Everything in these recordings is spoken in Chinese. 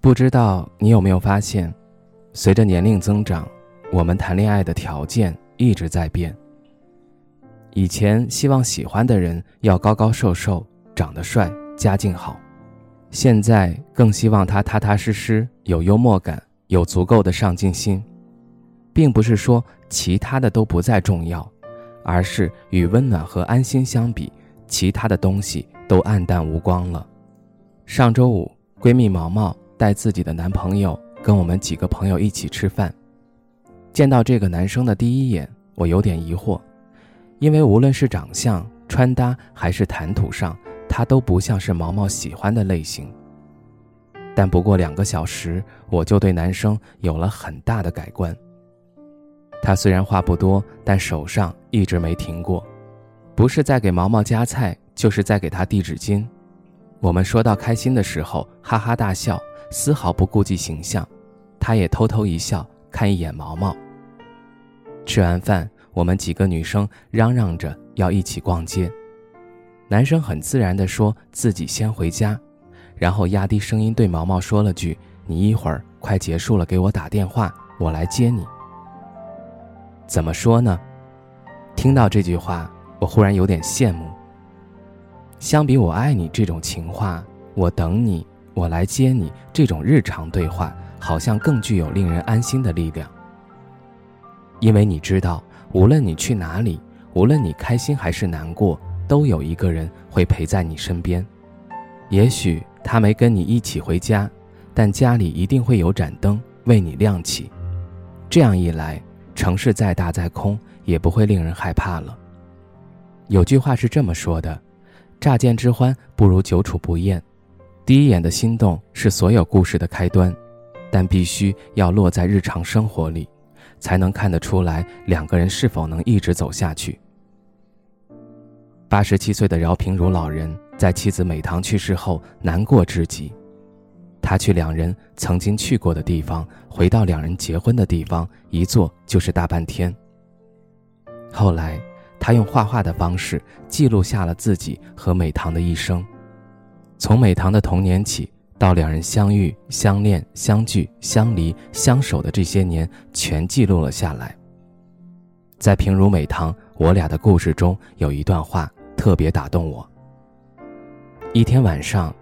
不知道你有没有发现，随着年龄增长，我们谈恋爱的条件一直在变。以前希望喜欢的人要高高瘦瘦、长得帅、家境好，现在更希望他踏踏实实、有幽默感、有足够的上进心。并不是说其他的都不再重要，而是与温暖和安心相比，其他的东西都黯淡无光了。上周五，闺蜜毛毛。带自己的男朋友跟我们几个朋友一起吃饭，见到这个男生的第一眼，我有点疑惑，因为无论是长相、穿搭还是谈吐上，他都不像是毛毛喜欢的类型。但不过两个小时，我就对男生有了很大的改观。他虽然话不多，但手上一直没停过，不是在给毛毛夹菜，就是在给他递纸巾。我们说到开心的时候，哈哈大笑。丝毫不顾及形象，他也偷偷一笑，看一眼毛毛。吃完饭，我们几个女生嚷嚷着要一起逛街，男生很自然地说自己先回家，然后压低声音对毛毛说了句：“你一会儿快结束了给我打电话，我来接你。”怎么说呢？听到这句话，我忽然有点羡慕。相比“我爱你”这种情话，我等你。我来接你，这种日常对话好像更具有令人安心的力量。因为你知道，无论你去哪里，无论你开心还是难过，都有一个人会陪在你身边。也许他没跟你一起回家，但家里一定会有盏灯为你亮起。这样一来，城市再大再空，也不会令人害怕了。有句话是这么说的：“乍见之欢，不如久处不厌。”第一眼的心动是所有故事的开端，但必须要落在日常生活里，才能看得出来两个人是否能一直走下去。八十七岁的饶平如老人在妻子美棠去世后难过至极，他去两人曾经去过的地方，回到两人结婚的地方，一坐就是大半天。后来，他用画画的方式记录下了自己和美棠的一生。从美棠的童年起，到两人相遇、相恋、相聚、相离、相守的这些年，全记录了下来。在平如美棠我俩的故事中，有一段话特别打动我。一天晚上，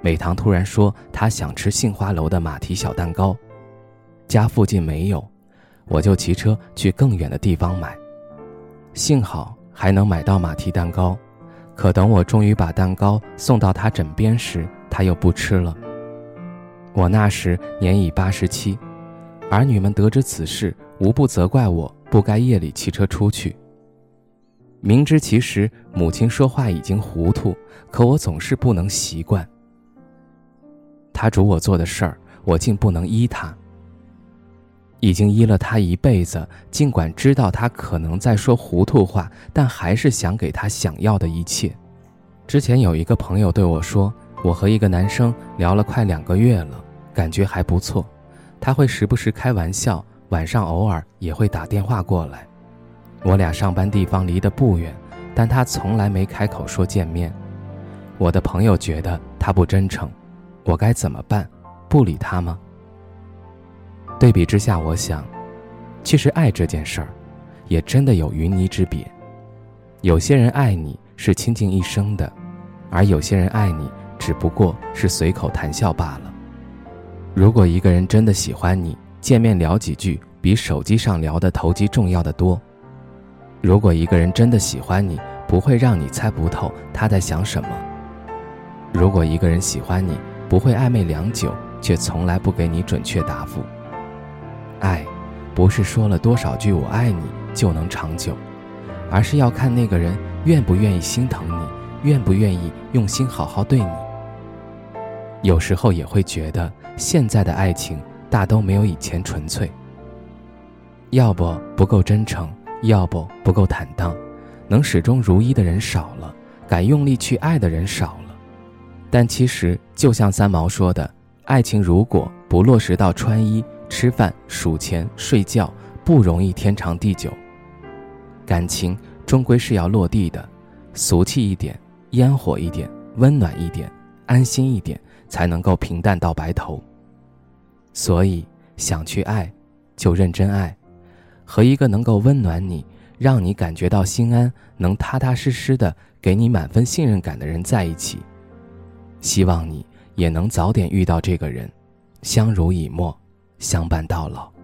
美棠突然说她想吃杏花楼的马蹄小蛋糕，家附近没有，我就骑车去更远的地方买。幸好还能买到马蹄蛋糕。可等我终于把蛋糕送到他枕边时，他又不吃了。我那时年已八十七，儿女们得知此事，无不责怪我不该夜里骑车出去。明知其实母亲说话已经糊涂，可我总是不能习惯。他嘱我做的事儿，我竟不能依他。已经依了他一辈子，尽管知道他可能在说糊涂话，但还是想给他想要的一切。之前有一个朋友对我说，我和一个男生聊了快两个月了，感觉还不错。他会时不时开玩笑，晚上偶尔也会打电话过来。我俩上班地方离得不远，但他从来没开口说见面。我的朋友觉得他不真诚，我该怎么办？不理他吗？对比之下，我想，其实爱这件事儿，也真的有云泥之别。有些人爱你是倾尽一生的，而有些人爱你只不过是随口谈笑罢了。如果一个人真的喜欢你，见面聊几句比手机上聊的投机重要的多。如果一个人真的喜欢你，不会让你猜不透他在想什么。如果一个人喜欢你，不会暧昧良久，却从来不给你准确答复。爱，不是说了多少句“我爱你”就能长久，而是要看那个人愿不愿意心疼你，愿不愿意用心好好对你。有时候也会觉得现在的爱情大都没有以前纯粹。要不不够真诚，要不不够坦荡，能始终如一的人少了，敢用力去爱的人少了。但其实，就像三毛说的，爱情如果不落实到穿衣、吃饭、数钱、睡觉，不容易天长地久。感情终归是要落地的，俗气一点，烟火一点，温暖一点，安心一点，才能够平淡到白头。所以，想去爱，就认真爱。和一个能够温暖你、让你感觉到心安、能踏踏实实的给你满分信任感的人在一起。希望你也能早点遇到这个人，相濡以沫，相伴到老。